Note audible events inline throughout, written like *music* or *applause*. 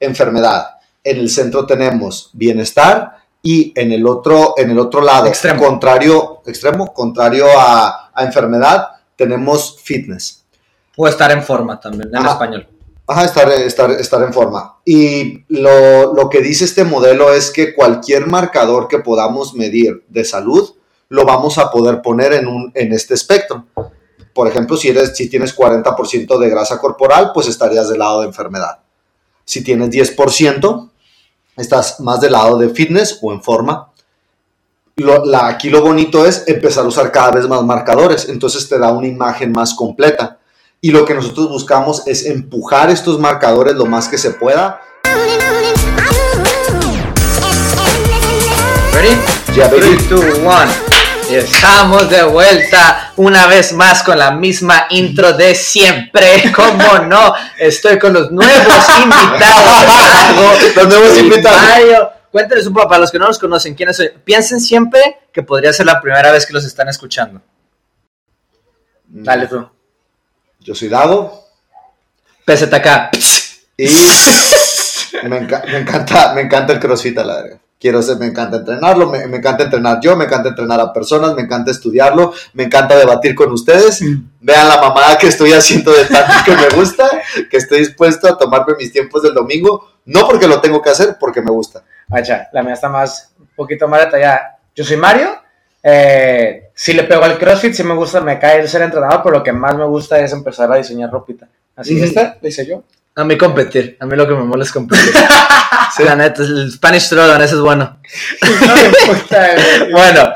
enfermedad. En el centro tenemos bienestar y en el otro, en el otro lado, Extremo. contrario, extremo, contrario a, a enfermedad, tenemos fitness. O estar en forma también, en Ajá. español. Ajá, estar, estar, estar en forma. Y lo, lo que dice este modelo es que cualquier marcador que podamos medir de salud, lo vamos a poder poner en, un, en este espectro. Por ejemplo, si, eres, si tienes 40% de grasa corporal, pues estarías del lado de enfermedad. Si tienes 10%, estás más del lado de fitness o en forma. Lo- la- aquí lo bonito es empezar a usar cada vez más marcadores, entonces te da una imagen más completa. Y lo que nosotros buscamos es empujar estos marcadores lo más que se pueda. ¿Ready? Ya, baby. 3, 2, 1. Y estamos de vuelta una vez más con la misma intro de siempre. *laughs* ¿Cómo no? Estoy con los nuevos *laughs* invitados. Los nuevos invitados. Mario, Cuénteles un poco para los que no los conocen quiénes son. Piensen siempre que podría ser la primera vez que los están escuchando. Dale tú. Yo soy Dado PZK. y *laughs* me, enca- me encanta, me encanta el crossfit a la. Quiero ser, me encanta entrenarlo, me, me encanta entrenar yo, me encanta entrenar a personas, me encanta estudiarlo, me encanta debatir con ustedes. Vean la mamada que estoy haciendo de tanto que me gusta, que estoy dispuesto a tomarme mis tiempos del domingo, no porque lo tengo que hacer, porque me gusta. Vaya, la mía está más, un poquito más detallada. Yo soy Mario. Eh, sí le pego al CrossFit, sí me gusta, me cae el ser entrenador, pero lo que más me gusta es empezar a diseñar ropita. Así esta, le hice yo. A mí competir. A mí lo que me mola es competir. *laughs* Sí, la neta, el Spanish Throwdown, ese es bueno. No me importa, *laughs* güey. Bueno,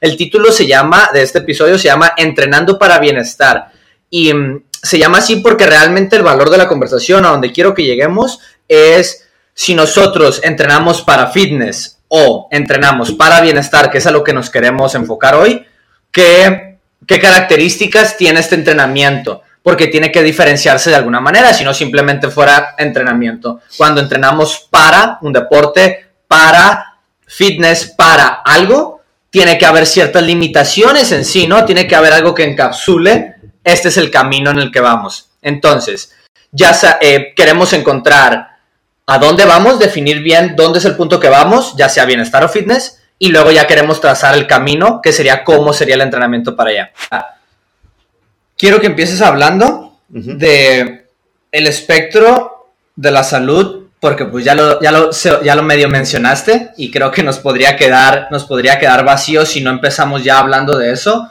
el título se llama, de este episodio, se llama Entrenando para Bienestar. Y mm, se llama así porque realmente el valor de la conversación, a donde quiero que lleguemos, es si nosotros entrenamos para fitness o entrenamos para bienestar, que es a lo que nos queremos enfocar hoy, ¿qué, qué características tiene este entrenamiento? Porque tiene que diferenciarse de alguna manera, si no simplemente fuera entrenamiento. Cuando entrenamos para un deporte, para fitness, para algo, tiene que haber ciertas limitaciones en sí, ¿no? Tiene que haber algo que encapsule, este es el camino en el que vamos. Entonces, ya eh, queremos encontrar a dónde vamos, definir bien dónde es el punto que vamos, ya sea bienestar o fitness, y luego ya queremos trazar el camino, que sería cómo sería el entrenamiento para allá. Quiero que empieces hablando Ujú. de el espectro de la salud, porque pues ya lo, ya lo, ya lo medio mencionaste y creo que nos podría quedar, nos podría quedar vacío si no empezamos ya hablando de eso.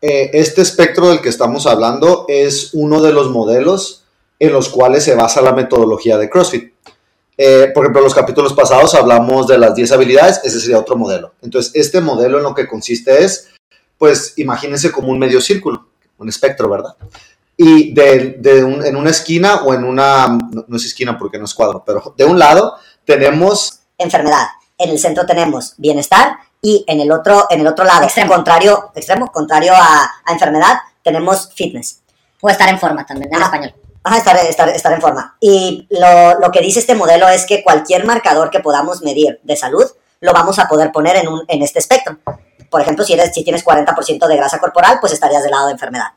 Eh, este espectro del que estamos hablando es uno de los modelos en los cuales se basa la metodología de CrossFit. Eh, por ejemplo, en los capítulos pasados hablamos de las 10 habilidades, ese sería otro modelo. Entonces, este modelo en lo que consiste es, pues, imagínense como un medio círculo, un espectro, ¿verdad? Y de, de un- en una esquina o en una, no, no es esquina porque no es cuadro, pero de un lado tenemos enfermedad. En el centro tenemos bienestar y en el otro, en el otro lado, Extremo. contrario, extremo, contrario a, a enfermedad, tenemos fitness. O estar en forma también, en Ah. español. Ajá, estar, estar, estar en forma. Y lo, lo que dice este modelo es que cualquier marcador que podamos medir de salud, lo vamos a poder poner en, un, en este espectro. Por ejemplo, si, eres, si tienes 40% de grasa corporal, pues estarías del lado de enfermedad.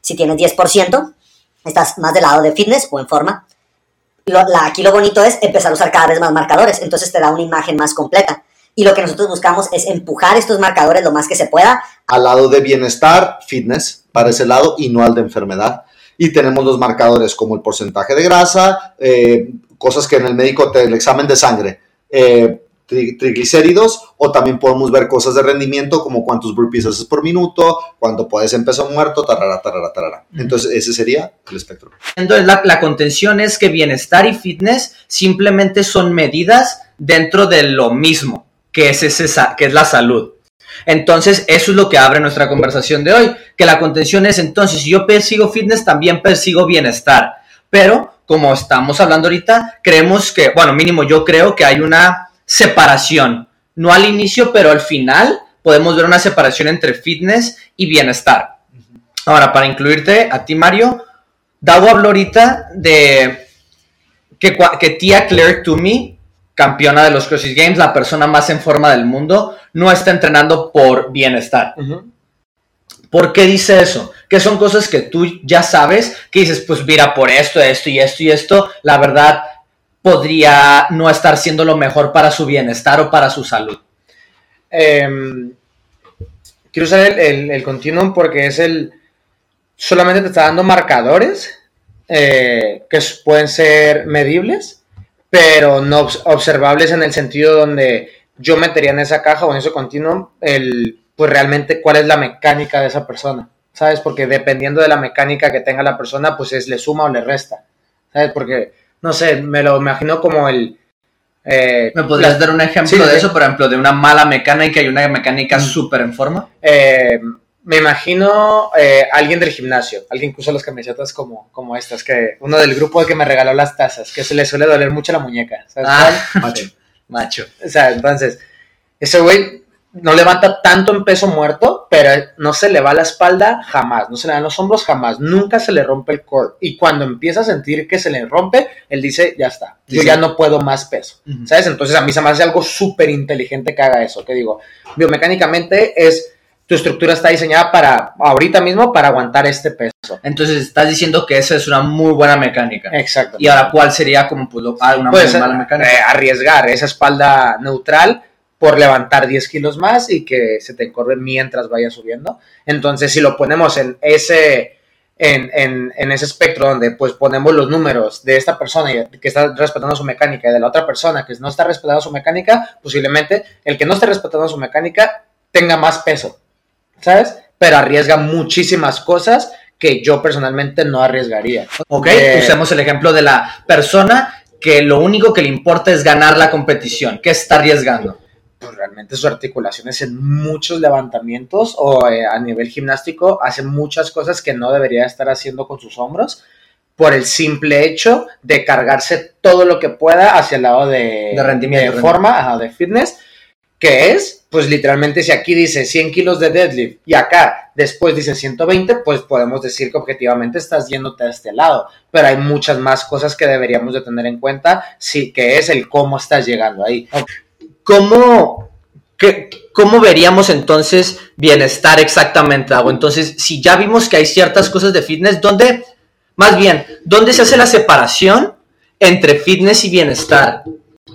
Si tienes 10%, estás más del lado de fitness o en forma. Lo- la- aquí lo bonito es empezar a usar cada vez más marcadores, entonces te da una imagen más completa. Y lo que nosotros buscamos es empujar estos marcadores lo más que se pueda al lado de bienestar, fitness, para ese lado y no al de enfermedad. Y tenemos los marcadores como el porcentaje de grasa, eh, cosas que en el médico te el examen de sangre, eh, tri- triglicéridos, o también podemos ver cosas de rendimiento como cuántos burpees haces por minuto, cuánto puedes en peso muerto, tarara, tarara, tarara. Entonces, ese sería el espectro. Entonces, la, la contención es que bienestar y fitness simplemente son medidas dentro de lo mismo, que es, ese que es la salud. Entonces, eso es lo que abre nuestra conversación de hoy, que la contención es entonces, si yo persigo fitness, también persigo bienestar. Pero, como estamos hablando ahorita, creemos que, bueno, mínimo yo creo que hay una separación, no al inicio, pero al final podemos ver una separación entre fitness y bienestar. Ahora, para incluirte a ti, Mario, Dago habló ahorita de que, que tía Claire Toomey, campeona de los CrossFit Games, la persona más en forma del mundo, no está entrenando por bienestar. ¿Por qué dice eso? Que son cosas que tú ya sabes, que dices, pues mira, por esto, esto y esto y esto, la verdad, podría no estar siendo lo mejor para su bienestar o para su salud. Em, quiero usar el, el, el continuum porque es el. Solamente te está dando marcadores eh, que pueden ser medibles, pero no obs- observables en el sentido donde yo metería en esa caja o en ese continuum el, pues realmente cuál es la mecánica de esa persona, ¿sabes? Porque dependiendo de la mecánica que tenga la persona, pues es le suma o le resta, ¿sabes? Porque, no sé, me lo imagino como el... eh, ¿Me podrías la- dar un ejemplo Sí, de eso? Por ejemplo, de una mala mecánica y una mecánica súper en forma. Eh, me imagino eh, alguien del gimnasio, alguien que usa las camisetas como, como estas, que uno del grupo que me regaló las tazas, que se le suele doler mucho la muñeca. ¿sabes Ah, cuál? *laughs* Macho. macho. O sea, entonces, ese güey no levanta tanto en peso muerto, pero no se le va la espalda jamás, no se le dan los hombros jamás, nunca se le rompe el core. Y cuando empieza a sentir que se le rompe, él dice, ya está, yo ya no puedo más peso. Ujú. ¿Sabes? Entonces a mí se me hace algo súper inteligente que haga eso. Que digo, biomecánicamente es, tu estructura está diseñada para, ahorita mismo, para aguantar este peso. Entonces estás diciendo que esa es una muy buena mecánica. Exacto. Y ahora, ¿cuál sería como pues, lo- ah, una Puede muy mala mecánica? eh, arriesgar esa espalda neutral por levantar 10 kilos más y que se te encorve mientras vaya subiendo. Entonces, si lo ponemos en ese, en, en- en ese espectro donde pues ponemos los números de esta persona que está respetando su mecánica y de la otra persona que no está respetando su mecánica, posiblemente el que no esté respetando su mecánica tenga más peso, ¿sabes? Pero arriesga muchísimas cosas que yo personalmente no arriesgaría. Ok, Eh, usemos el ejemplo de la persona que lo único que le importa es ganar la competición. ¿Qué está arriesgando? Pues realmente sus articulaciones en muchos levantamientos o eh, a nivel gimnástico hace muchas cosas que no debería estar haciendo con sus hombros por el simple hecho de cargarse todo lo que pueda hacia el lado de, De rendimiento, de forma, ajá, de fitness, que es, pues literalmente si aquí dice 100 kilos de deadlift y acá después dice 120, pues podemos decir que objetivamente estás yéndote a este lado, pero hay muchas más cosas que deberíamos de tener en cuenta, sí, que es el cómo estás llegando ahí. ¿Cómo, ¿Cómo veríamos entonces bienestar exactamente, Dago? Entonces, si ya vimos que hay ciertas cosas de fitness, ¿dónde, más bien, dónde se hace la separación entre fitness y bienestar?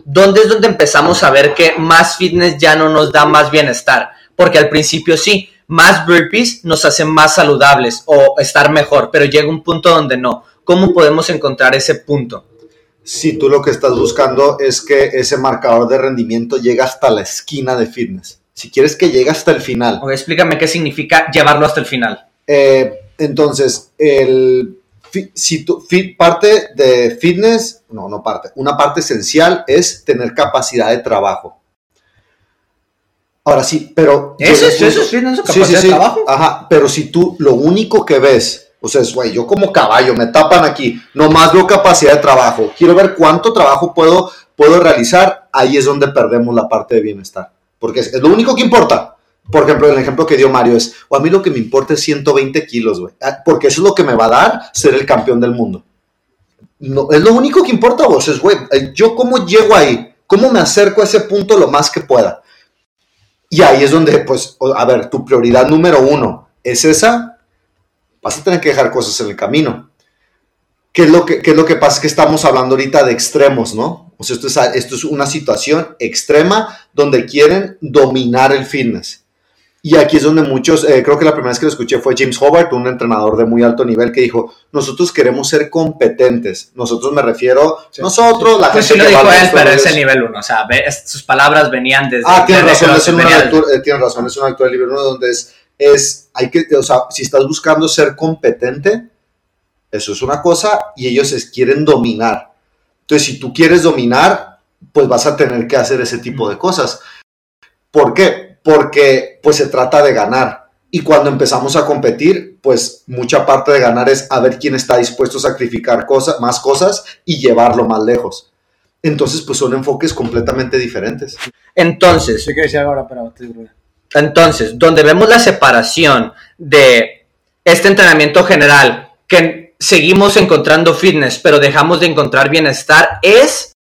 ¿Dónde es donde empezamos a ver que más fitness ya no nos da más bienestar? Porque al principio sí, más burpees nos hacen más saludables o estar mejor, pero llega un punto donde no. ¿Cómo podemos encontrar ese punto? Si tú lo que estás buscando es que ese marcador de rendimiento llegue hasta la esquina de fitness. Si quieres que llegue hasta el final. Ok, explícame qué significa llevarlo hasta el final. Eh, entonces, el, si tu, parte de fitness, no, no parte, una parte esencial es tener capacidad de trabajo. Ahora sí, pero... ¿Eso es, eso es fitness, Sí, capacidad sí, de trabajo? Ajá, pero si tú lo único que ves, o sea, es, güey, yo como caballo, me tapan aquí, nomás veo capacidad de trabajo, quiero ver cuánto trabajo puedo, puedo realizar, ahí es donde perdemos la parte de bienestar, porque es, lo único que importa. Por ejemplo, el ejemplo que dio Mario es, o a mí lo que me importa es 120 kilos, güey, ah, porque eso es lo que me va a dar ser el campeón del mundo. No, es lo único que importa, vos, es, güey, eh, yo cómo llego ahí, cómo me acerco a ese punto lo más que pueda. Y ahí es donde, pues, a ver, tu prioridad número uno es esa, vas a tener que dejar cosas en el camino. ¿Qué es lo que, qué es lo que pasa? Es que estamos hablando ahorita de extremos, ¿no? O sea, esto es, esto es una situación extrema donde quieren dominar el fitness. Y aquí es donde muchos, eh, creo que la primera vez que lo escuché fue James Hobart, un entrenador de muy alto nivel, que dijo, nosotros queremos ser competentes. Nosotros me refiero, Sí. nosotros, la Pues sí gente lo que dijo él, pero es el nivel uno. O sea, sus palabras venían desde. Ah, tienes desde razón, es una venía- lectura, eh, tienes razón, es una lectura del libro uno donde es, es, hay que, o sea, si estás buscando ser competente, eso es una cosa, y ellos es, quieren dominar. Entonces, si tú quieres dominar, pues vas a tener que hacer ese tipo de cosas. ¿Por qué? Porque pues se trata de ganar. Y cuando empezamos a competir, pues mucha parte de ganar es a ver quién está dispuesto a sacrificar cosas, más cosas y llevarlo más lejos. Entonces, pues son enfoques completamente diferentes. Entonces, Sí que decía ahora, pero te digo, Entonces, donde vemos la separación de este entrenamiento general, que seguimos encontrando fitness, pero dejamos de encontrar bienestar, es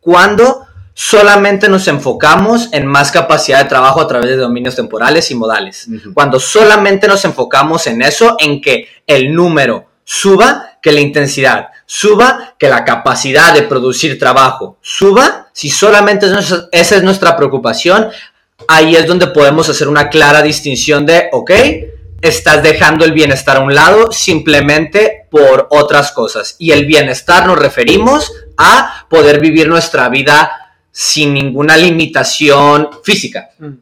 cuando solamente nos enfocamos en más capacidad de trabajo a través de dominios temporales y modales. Cuando solamente nos enfocamos en eso, en que el número suba, que la intensidad suba, que la capacidad de producir trabajo suba, si solamente esa es nuestra preocupación, ahí es donde podemos hacer una clara distinción de, ok, estás dejando el bienestar a un lado simplemente por otras cosas. Y el bienestar nos referimos a poder vivir nuestra vida sin ninguna limitación física. Mm.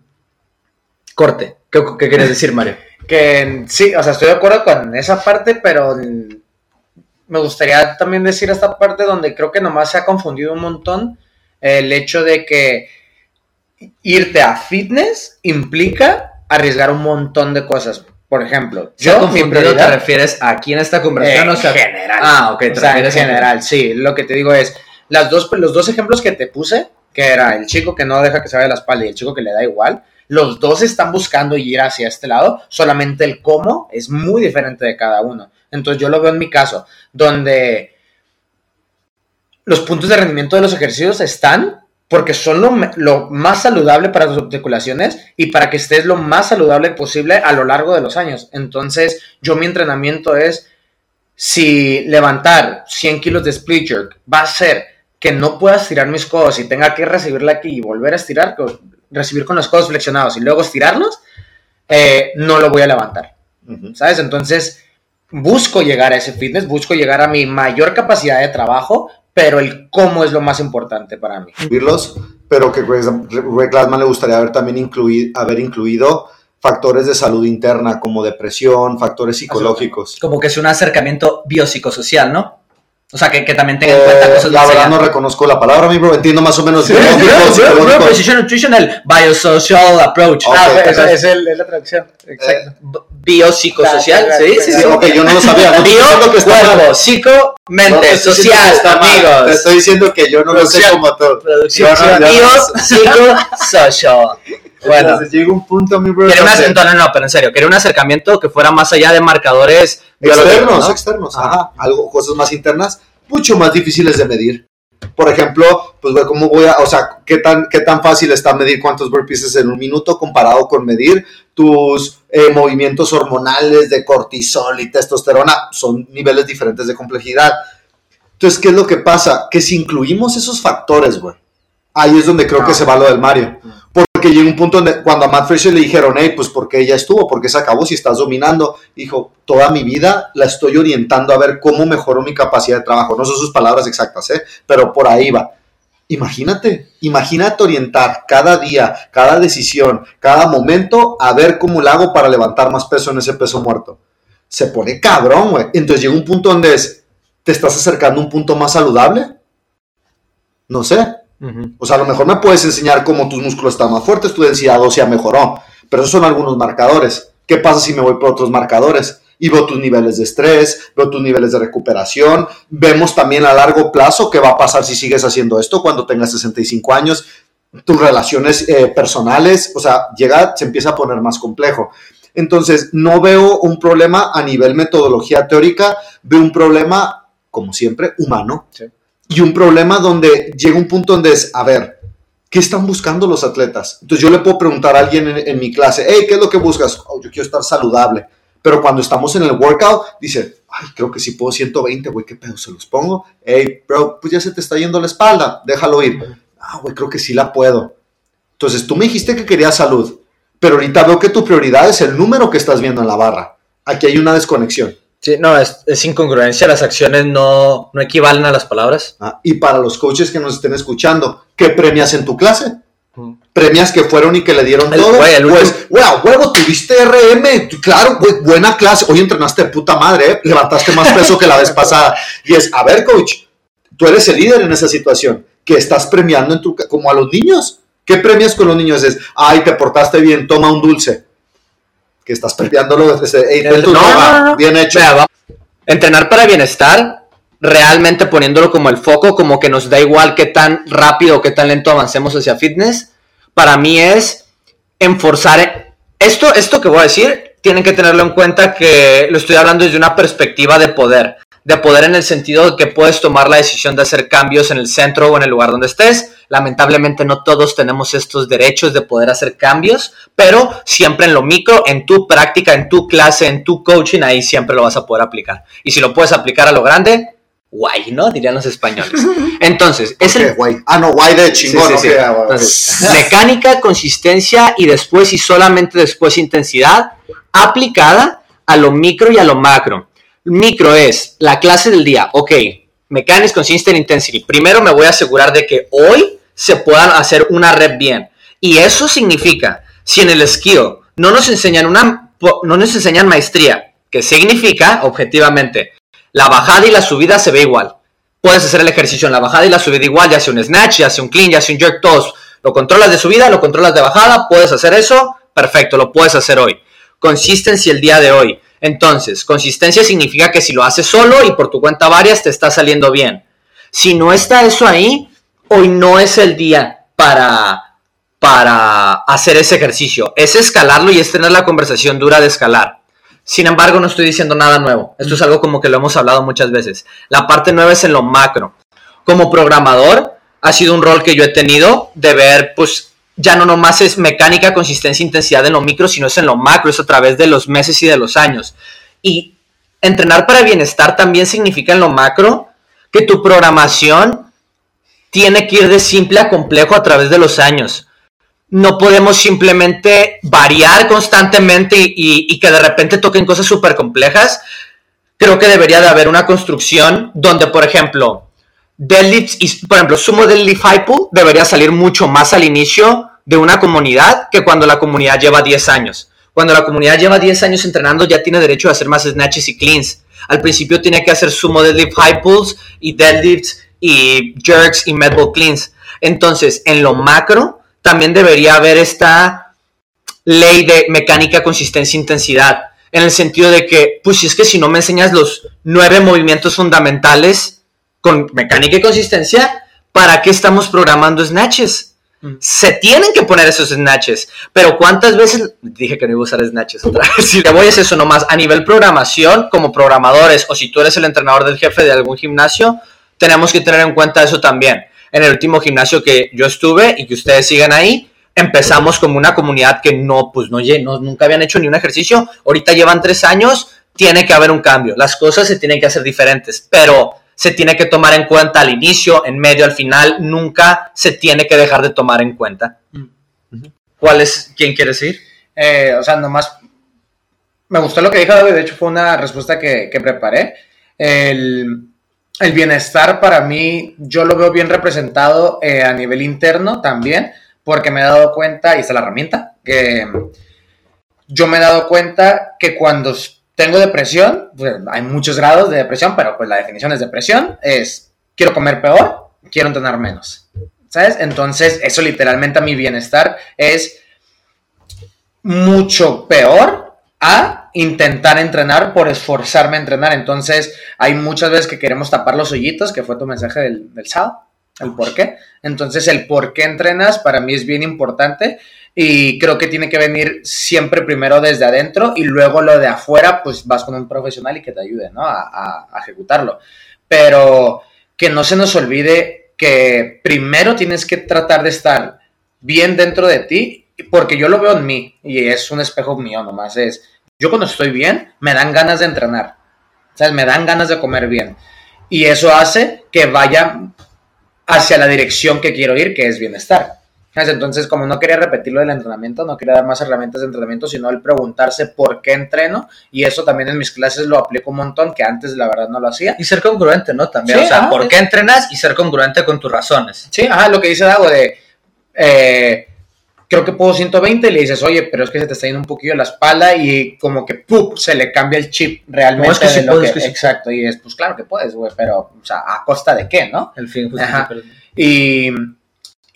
Corte. ¿Qué, qué quieres decir, Mario? Que sí, o sea, estoy de acuerdo con esa parte, pero me gustaría también decir esta parte donde creo que nomás se ha confundido un montón el hecho de que irte a fitness implica arriesgar un montón de cosas. Por ejemplo, yo prioridad, te refieres aquí en esta conversación o sea, general. Ah, ok, te en general, sí. Lo que te digo es, las dos, los dos ejemplos que te puse, que era el chico que no deja que se vaya la espalda y el chico que le da igual, los dos están buscando ir hacia este lado, solamente el cómo es muy diferente de cada uno. Entonces yo lo veo en mi caso, donde los puntos de rendimiento de los ejercicios están porque son lo, más saludable para tus articulaciones y para que estés lo más saludable posible a lo largo de los años. Entonces, yo mi entrenamiento es, si levantar 100 kilos de split jerk va a ser que no pueda estirar mis codos y tenga que recibirla aquí y volver a estirar, recibir con los codos flexionados y luego estirarlos, eh, no lo voy a levantar. ¿Sabes? Entonces, busco llegar a ese fitness, busco llegar a mi mayor capacidad de trabajo, pero el cómo es lo más importante para mí. Pero que Greg Glassman le gustaría haber también incluido, haber incluido factores de salud interna como depresión, factores psicológicos. Como que es un acercamiento biopsicosocial, ¿no? O sea, que, que también tenga en cuenta eh, cosas La verdad no reconozco la palabra, mi bro. Entiendo más o menos. Sí, Precision Nutritional Biosocial Approach. ah, esa es, el, es, la traducción. Exacto. Eh, biopsicosocial. sí, sí, sí. Ok, yo no lo sabía. No Bio, que cuerpo, psico, mente, social, amigos. Te estoy diciendo que yo no lo sé como tú. Producción. Bio, psico, *laughs* social. Bueno, Entonces llega un punto, mi bro. Quería un acercamiento, no, no, pero en serio, quería un acercamiento que fuera más allá de marcadores externos, externos, ajá. algo, cosas más internas, mucho más difíciles de medir. Por ejemplo, pues cómo voy a, o sea, qué tan, qué tan fácil está medir cuántos burpees en un minuto comparado con medir tus eh, movimientos hormonales de cortisol y testosterona, son niveles diferentes de complejidad. Entonces, ¿qué es lo que pasa? Que si incluimos esos factores, güey, ahí es donde creo que se va lo del Mario. Porque llegó un punto donde cuando a Matt Fraser le dijeron, hey, pues porque ella estuvo, porque se acabó si estás dominando, dijo, toda mi vida la estoy orientando a ver cómo mejoro mi capacidad de trabajo. No son sus palabras exactas, ¿eh? pero por ahí va. Imagínate, imagínate orientar cada día, cada decisión, cada momento a ver cómo lo hago para levantar más peso en ese peso muerto. Se pone cabrón, güey. Entonces llega un punto donde es, ¿te estás acercando a un punto más saludable? No sé, o sea, a lo mejor me puedes enseñar cómo tus músculos están más fuertes, tu densidad ósea mejoró, pero esos son algunos marcadores. ¿Qué pasa si me voy por otros marcadores? Y veo tus niveles de estrés, veo tus niveles de recuperación, vemos también a largo plazo qué va a pasar si sigues haciendo esto cuando tengas 65 años, tus relaciones eh, personales, o sea, llega, se empieza a poner más complejo. Entonces, no veo un problema a nivel metodología teórica, veo un problema, como siempre, humano. Sí y un problema donde llega un punto donde es, a ver, ¿qué están buscando los atletas? Entonces yo le puedo preguntar a alguien en, mi clase, hey, ¿qué es lo que buscas? Oh, yo quiero estar saludable. Pero cuando estamos en el workout, dice, ay, creo que si puedo 120, güey, ¿qué pedo? ¿Se los pongo? Hey, bro, pues ya se te está yendo la espalda, déjalo ir. Ah, güey, creo que sí la puedo. Entonces tú me dijiste que querías salud, pero ahorita veo que tu prioridad es el número que estás viendo en la barra. Aquí hay una desconexión. Sí, no, es, incongruencia, las acciones no, no, equivalen a las palabras. Ah, y para los coaches que nos estén escuchando, ¿qué premias en tu clase? Premias que fueron y que le dieron todo. pues, huevo, tuviste RM, claro, buena clase. Hoy entrenaste de puta madre, ¿eh? levantaste más peso que la vez pasada. Y es, a ver, coach, tú eres el líder en esa situación. ¿Qué estás premiando en tu, como a los niños? ¿Qué premias con los niños? Es, ay, te portaste bien, toma un dulce que estás perdiándolo desde no, no, no, bien hecho. Entrenar para bienestar, realmente poniéndolo como el foco, como que nos da igual qué tan rápido o qué tan lento avancemos hacia fitness, para mí es enforzar. Esto, esto que voy a decir, tienen que tenerlo en cuenta que lo estoy hablando desde una perspectiva de poder. De poder en el sentido de que puedes tomar la decisión de hacer cambios en el centro o en el lugar donde estés Lamentablemente no todos tenemos estos derechos de poder hacer cambios, pero siempre en lo micro, en tu práctica, en tu clase, en tu coaching, ahí siempre lo vas a poder aplicar. Y si lo puedes aplicar a lo grande, guay, ¿no? Dirían los españoles. *laughs* Entonces, es el guay. Ah, no, guay de chingón. Sí, sí, sí. ok, ah. Entonces, *laughs* mecánica, consistencia y después y solamente después intensidad aplicada a lo micro y a lo macro. Micro es la clase del día. Ok, mechanics, consistent, intensity. Primero me voy a asegurar de que hoy se puedan hacer una rep bien. Y eso significa, si en el skill no nos enseñan una, no nos enseñan maestría, que significa, objetivamente, la bajada y la subida se ve igual puedes hacer el ejercicio en la bajada y la subida igual, ya sea un snatch, ya sea un clean, ya sea un jerk, todos. Lo controlas de subida, lo controlas de bajada, puedes hacer eso, perfecto, lo puedes hacer hoy. Consistencia el día de hoy. Entonces, consistencia significa que si lo haces solo y por tu cuenta varias, te está saliendo bien. Si no está eso ahí, hoy no es el día para, para hacer ese ejercicio. Es escalarlo y es tener la conversación dura de escalar. Sin embargo, no estoy diciendo nada nuevo. Esto es algo como que lo hemos hablado muchas veces. La parte nueva es en lo macro. Como programador, ha sido un rol que yo he tenido de ver, pues, ya no nomás es mecánica, consistencia, intensidad en lo micro, sino es en lo macro, es a través de los meses y de los años. Y entrenar para bienestar también significa en lo macro que tu programación tiene que ir de simple a complejo a través de los años no podemos simplemente variar constantemente y, y, y que de repente toquen cosas súper complejas. Creo que debería de haber una construcción donde, por ejemplo, deadlifts y, por ejemplo, sumo deadlift high pull debería salir mucho más al inicio de una comunidad que cuando la comunidad lleva 10 años. Cuando la comunidad lleva 10 años entrenando ya tiene derecho a hacer más snatches y cleans. Al principio tiene que hacer sumo deadlift high pulls y deadlifts y jerks y med ball cleans. Entonces, en lo macro, también debería haber esta ley de mecánica, consistencia, intensidad. En el sentido de que, pues si es que si no me enseñas los nueve movimientos fundamentales con mecánica y consistencia, ¿para qué estamos programando snatches? Se tienen que poner esos snatches. Pero ¿cuántas veces? Dije que no iba a usar snatches otra vez. Si te voy a eso nomás. A nivel programación, como programadores, o si tú eres el entrenador del jefe de algún gimnasio, tenemos que tener en cuenta eso también en el último gimnasio que yo estuve y que ustedes sigan ahí, empezamos como una comunidad que no, pues no, no, nunca habían hecho ni un ejercicio, ahorita llevan tres años, tiene que haber un cambio, las cosas se tienen que hacer diferentes, pero se tiene que tomar en cuenta al inicio, en medio, al final, nunca se tiene que dejar de tomar en cuenta. ¿Cuál es, quién quiere decir? Eh, o sea, nomás, me gustó lo que dijo David, de hecho fue una respuesta que, que preparé. El, el bienestar para mí, yo lo veo bien representado eh, a nivel interno también, porque me he dado cuenta, y está la herramienta, que yo me he dado cuenta que cuando tengo depresión, pues, hay muchos grados de depresión, pero pues la definición es depresión, es quiero comer peor, quiero entrenar menos, ¿sabes? Entonces, eso literalmente a mi bienestar es mucho peor a intentar entrenar por esforzarme a entrenar. Entonces, hay muchas veces que queremos tapar los hoyitos, que fue tu mensaje del, del sábado, el por qué. Entonces, el por qué entrenas para mí es bien importante y creo que tiene que venir siempre primero desde adentro y luego lo de afuera, pues vas con un profesional y que te ayude, ¿no? A, ejecutarlo. Pero que no se nos olvide que primero tienes que tratar de estar bien dentro de ti, porque yo lo veo en mí y es un espejo mío nomás, es yo cuando estoy bien, me dan ganas de entrenar. ¿Sabes? Me dan ganas de comer bien. Y eso hace que vaya hacia la dirección que quiero ir, que es bienestar. Entonces, como no quería repetir lo del entrenamiento, no quería dar más herramientas de entrenamiento, sino el preguntarse por qué entreno. Y eso también en mis clases lo aplico un montón, que antes la verdad no lo hacía. Y ser congruente, ¿no? También. Sí, o sea, ajá, ¿por es- qué entrenas? Y ser congruente con tus razones. Sí, ajá, lo que dice Dago de. eh, creo que puedo 120 y le dices, oye, pero es que se te está yendo un poquillo la espalda y como que ¡pup! se le cambia el chip realmente. No, es que de sí lo que- es que sí. Exacto, y es, pues claro que puedes, güey, pero, o sea, ¿a costa de qué, no? El fin Ajá. justifica el- Y,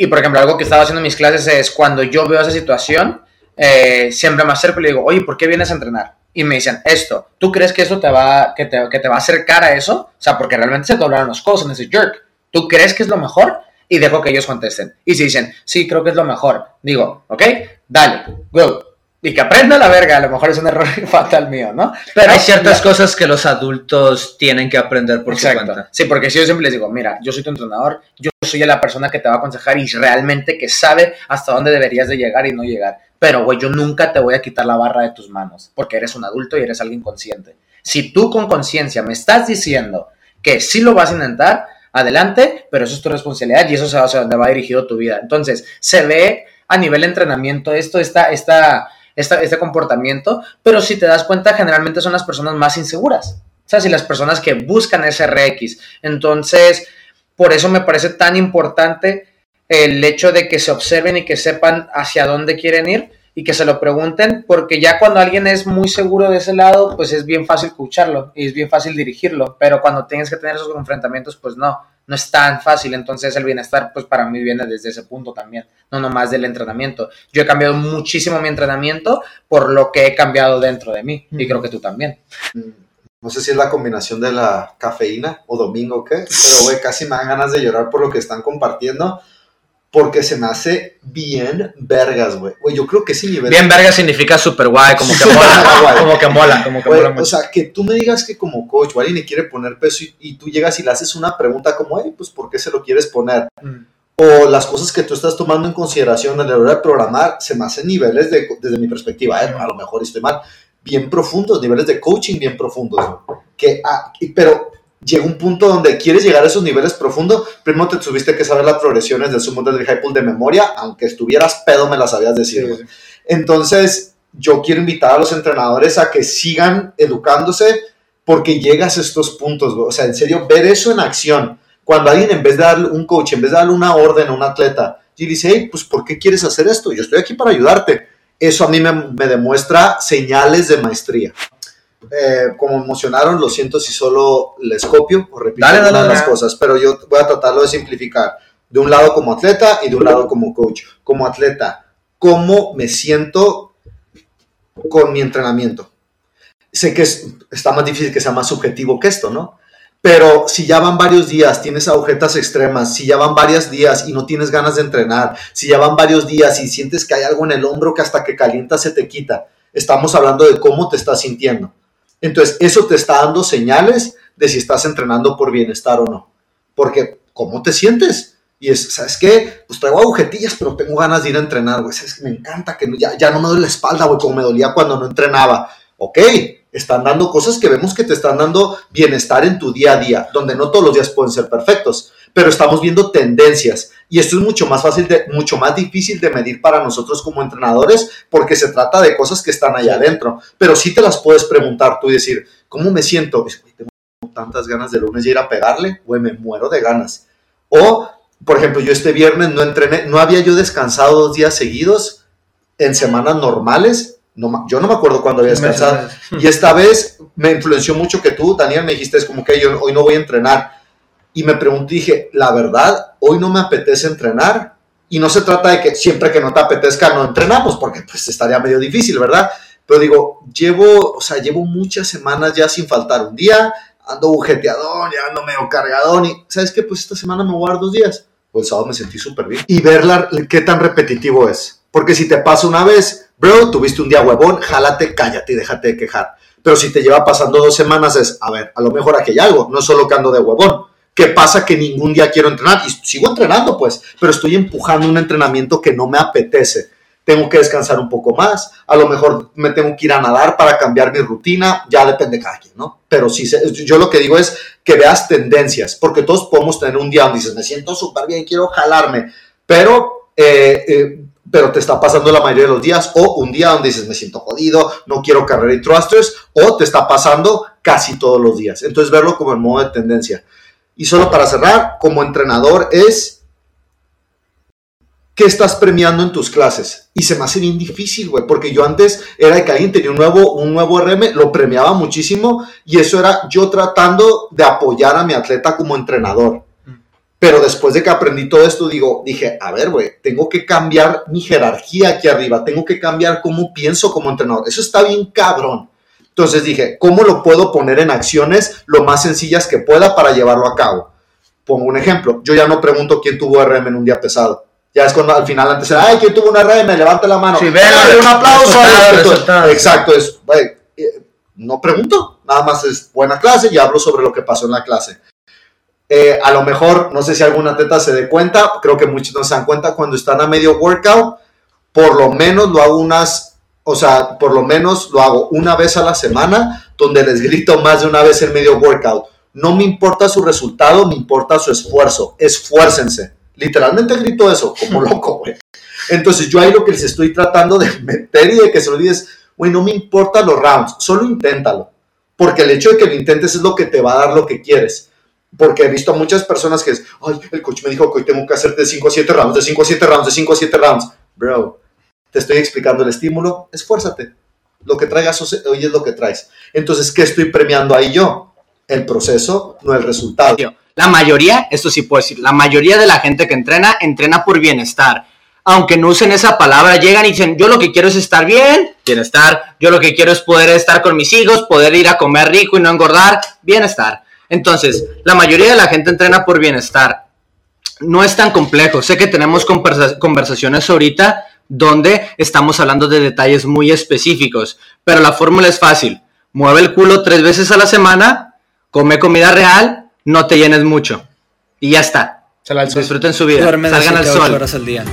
y, por ejemplo, algo que estaba haciendo en mis clases es cuando yo veo esa situación, eh, siempre me acerco y le digo, oye, ¿por qué vienes a entrenar? Y me dicen, esto, ¿tú crees que eso te va, que te, que te va a acercar a eso? O sea, porque realmente se doblaron los codos en ese jerk. ¿Tú crees que es lo mejor? Y dejo que ellos contesten. Y si dicen, sí, creo que es lo mejor, digo, ok, dale, go. Y que aprenda la verga, a lo mejor es un error *laughs* fatal mío, ¿no? Pero hay ciertas ya. cosas que los adultos tienen que aprender por su Exacto. cuenta. Sí, porque si yo siempre les digo, mira, yo soy tu entrenador, yo soy la persona que te va a aconsejar y realmente que sabe hasta dónde deberías de llegar y no llegar. Pero, güey, yo nunca te voy a quitar la barra de tus manos, porque eres un adulto y eres alguien consciente. Si tú con conciencia me estás diciendo que sí lo vas a intentar, adelante, pero eso es tu responsabilidad y eso se va a donde va dirigido tu vida. Entonces, se ve a nivel de entrenamiento esto, esta, esta, este comportamiento, pero si te das cuenta, generalmente son las personas más inseguras. O sea, si las personas que buscan ese RX. Entonces, por eso me parece tan importante el hecho de que se observen y que sepan hacia dónde quieren ir y que se lo pregunten, porque ya cuando alguien es muy seguro de ese lado, pues es bien fácil escucharlo y es bien fácil dirigirlo, pero cuando tienes que tener esos enfrentamientos, pues no, no es tan fácil, entonces el bienestar, pues para mí viene desde ese punto también, no nomás del entrenamiento. Yo he cambiado muchísimo mi entrenamiento por lo que he cambiado dentro de mí, y creo que tú también. No sé si es la combinación de la cafeína o domingo o qué, pero güey, casi me dan ganas de llorar por lo que están compartiendo porque se me hace bien vergas, güey. Güey, yo creo que ese nivel... Bien vergas significa super guay, como que mola, *laughs* como que mola, como que mola o sea, que tú me digas que como coach o alguien le quiere poner peso y, y tú llegas y le haces una pregunta como, hey, pues, ¿por qué se lo quieres poner? Mm. O las cosas que tú estás tomando en consideración a la hora de programar, se me hacen niveles, de, desde mi perspectiva, ¿eh? a lo mejor estoy mal, bien profundos, niveles de coaching bien profundos. Que, ah, pero llega un punto donde quieres llegar a esos niveles profundos, primero te tuviste que saber las progresiones del sumo del high pool de memoria, aunque estuvieras pedo me las sabías decir. Entonces, yo quiero invitar a los entrenadores a que sigan educándose porque llegas a estos puntos, o sea, en serio, ver eso en acción. Cuando alguien en vez de darle un coach, en vez de darle una orden a un atleta, y dice, hey, pues ¿por qué quieres hacer esto? Yo estoy aquí para ayudarte. Eso a mí me, me demuestra señales de maestría. Eh, como emocionaron, lo siento si solo les copio o repito Dale, dale, algunas de las dale. cosas, pero yo voy a tratarlo de simplificar. De un lado como atleta y de un lado como coach. Como atleta, ¿cómo me siento con mi entrenamiento? Sé que es- está más difícil que sea más subjetivo que esto, ¿no? Pero si ya van varios días, tienes agujetas extremas, si ya van varios días y no tienes ganas de entrenar, si ya van varios días y sientes que hay algo en el hombro que hasta que calienta se te quita, estamos hablando de cómo te estás sintiendo. Entonces, eso te está dando señales de si estás entrenando por bienestar o no. Porque, ¿cómo te sientes? Y es, ¿sabes qué? Pues traigo agujetillas, pero tengo ganas de ir a entrenar, güey. Me encanta que ya, ya no me duele la espalda, güey, como me dolía cuando no entrenaba. Ok, están dando cosas que vemos que te están dando bienestar en tu día a día, donde no todos los días pueden ser perfectos, pero estamos viendo tendencias. Y esto es mucho más fácil, de, mucho más difícil de medir para nosotros como entrenadores, porque se trata de cosas que están allá adentro. Pero sí te las puedes preguntar tú y decir, ¿cómo me siento? Tengo tantas ganas de lunes de ir a pegarle, güey, me muero de ganas. O, por ejemplo, yo este viernes no entrené, no había yo descansado dos días seguidos en semanas normales. No, ma- yo no me acuerdo cuándo había descansado. Y esta vez me influenció mucho que tú, Daniel, me dijiste, es como que yo hoy no voy a entrenar. Y me pregunté, dije, la verdad, hoy no me apetece entrenar. Y no se trata de que siempre que no te apetezca no entrenamos, porque pues estaría medio difícil, ¿verdad? Pero digo, llevo, o sea, llevo muchas semanas ya sin faltar un día, ando bujeteadón, ya ando medio cargadón y, ¿sabes qué? Pues esta semana me voy a dar dos días. Pues el sábado me sentí súper bien. Y ver la- qué tan repetitivo es. Porque si te pasa una vez, bro, tuviste un día huevón, jálate, cállate y déjate de quejar. Pero si te lleva pasando dos semanas es, a ver, a lo mejor aquí hay algo, no solo que ando de huevón. ¿Qué pasa que ningún día quiero entrenar? Y sigo entrenando, pues, pero estoy empujando un entrenamiento que no me apetece. Tengo que descansar un poco más, a lo mejor me tengo que ir a nadar para cambiar mi rutina, ya depende de cada quien, ¿no? Pero sí, yo lo que digo es que veas tendencias, porque todos podemos tener un día donde dices, me siento súper bien, quiero jalarme, pero, eh, eh, pero te está pasando la mayoría de los días, o un día donde dices, me siento jodido, no quiero carrera y thrusters, o te está pasando casi todos los días. Entonces, verlo como en modo de tendencia. Y solo para cerrar, como entrenador es qué estás premiando en tus clases. Y se me hace bien difícil, güey, porque yo antes era de que alguien tenía un nuevo, un nuevo RM, lo premiaba muchísimo y eso era yo tratando de apoyar a mi atleta como entrenador. Pero después de que aprendí todo esto, digo, dije, a ver, güey, tengo que cambiar mi jerarquía aquí arriba, tengo que cambiar cómo pienso como entrenador. Eso está bien cabrón. Entonces dije, ¿cómo lo puedo poner en acciones lo más sencillas que pueda para llevarlo a cabo? Pongo un ejemplo. Yo ya no pregunto quién tuvo RM en un día pesado. Ya es cuando al final antes era, ay, ¿quién tuvo un RM? Levante la mano. Sí, venga, un aplauso. resultado, al instructor". resultado. Exacto, es, eh, no pregunto. Nada más es buena clase y hablo sobre lo que pasó en la clase. Eh, a lo mejor, no sé si algún atleta se dé cuenta, creo que muchos no se dan cuenta cuando están a medio workout, por lo menos lo hago unas, o sea, por lo menos lo hago una vez a la semana, donde les grito más de una vez en medio workout. no me importa su resultado, me importa su esfuerzo. Esfuércense. Literalmente grito eso, como *laughs* loco, güey. Entonces yo ahí lo que les estoy tratando de meter y de que se lo dices, güey, no me importa los rounds, solo inténtalo. Porque el hecho de que lo intentes es lo que te va a dar lo que quieres. Porque he visto a muchas personas que es, ay, el coach me dijo que hoy tengo que hacerte de 5 a 7 rounds, de 5 a 7 rounds, de 5 a 7 rounds. Bro, te estoy explicando el estímulo, esfuérzate. Lo que traigas hoy es lo que traes. Entonces, ¿qué estoy premiando ahí yo? El proceso, no el resultado. La mayoría, esto sí puedo decir, la mayoría de la gente que entrena, entrena por bienestar. Aunque no usen esa palabra, llegan y dicen, yo lo que quiero es estar bien, bienestar. Yo lo que quiero es poder estar con mis hijos, poder ir a comer rico y no engordar, bienestar. Entonces, la mayoría de la gente entrena por bienestar. No es tan complejo. Sé que tenemos conversaciones ahorita donde estamos hablando de detalles muy específicos, pero la fórmula es fácil. Mueve el culo tres veces a la semana, come comida real, no te llenes mucho. Y ya está. Disfruten su vida. Salgan al sol. horas al día.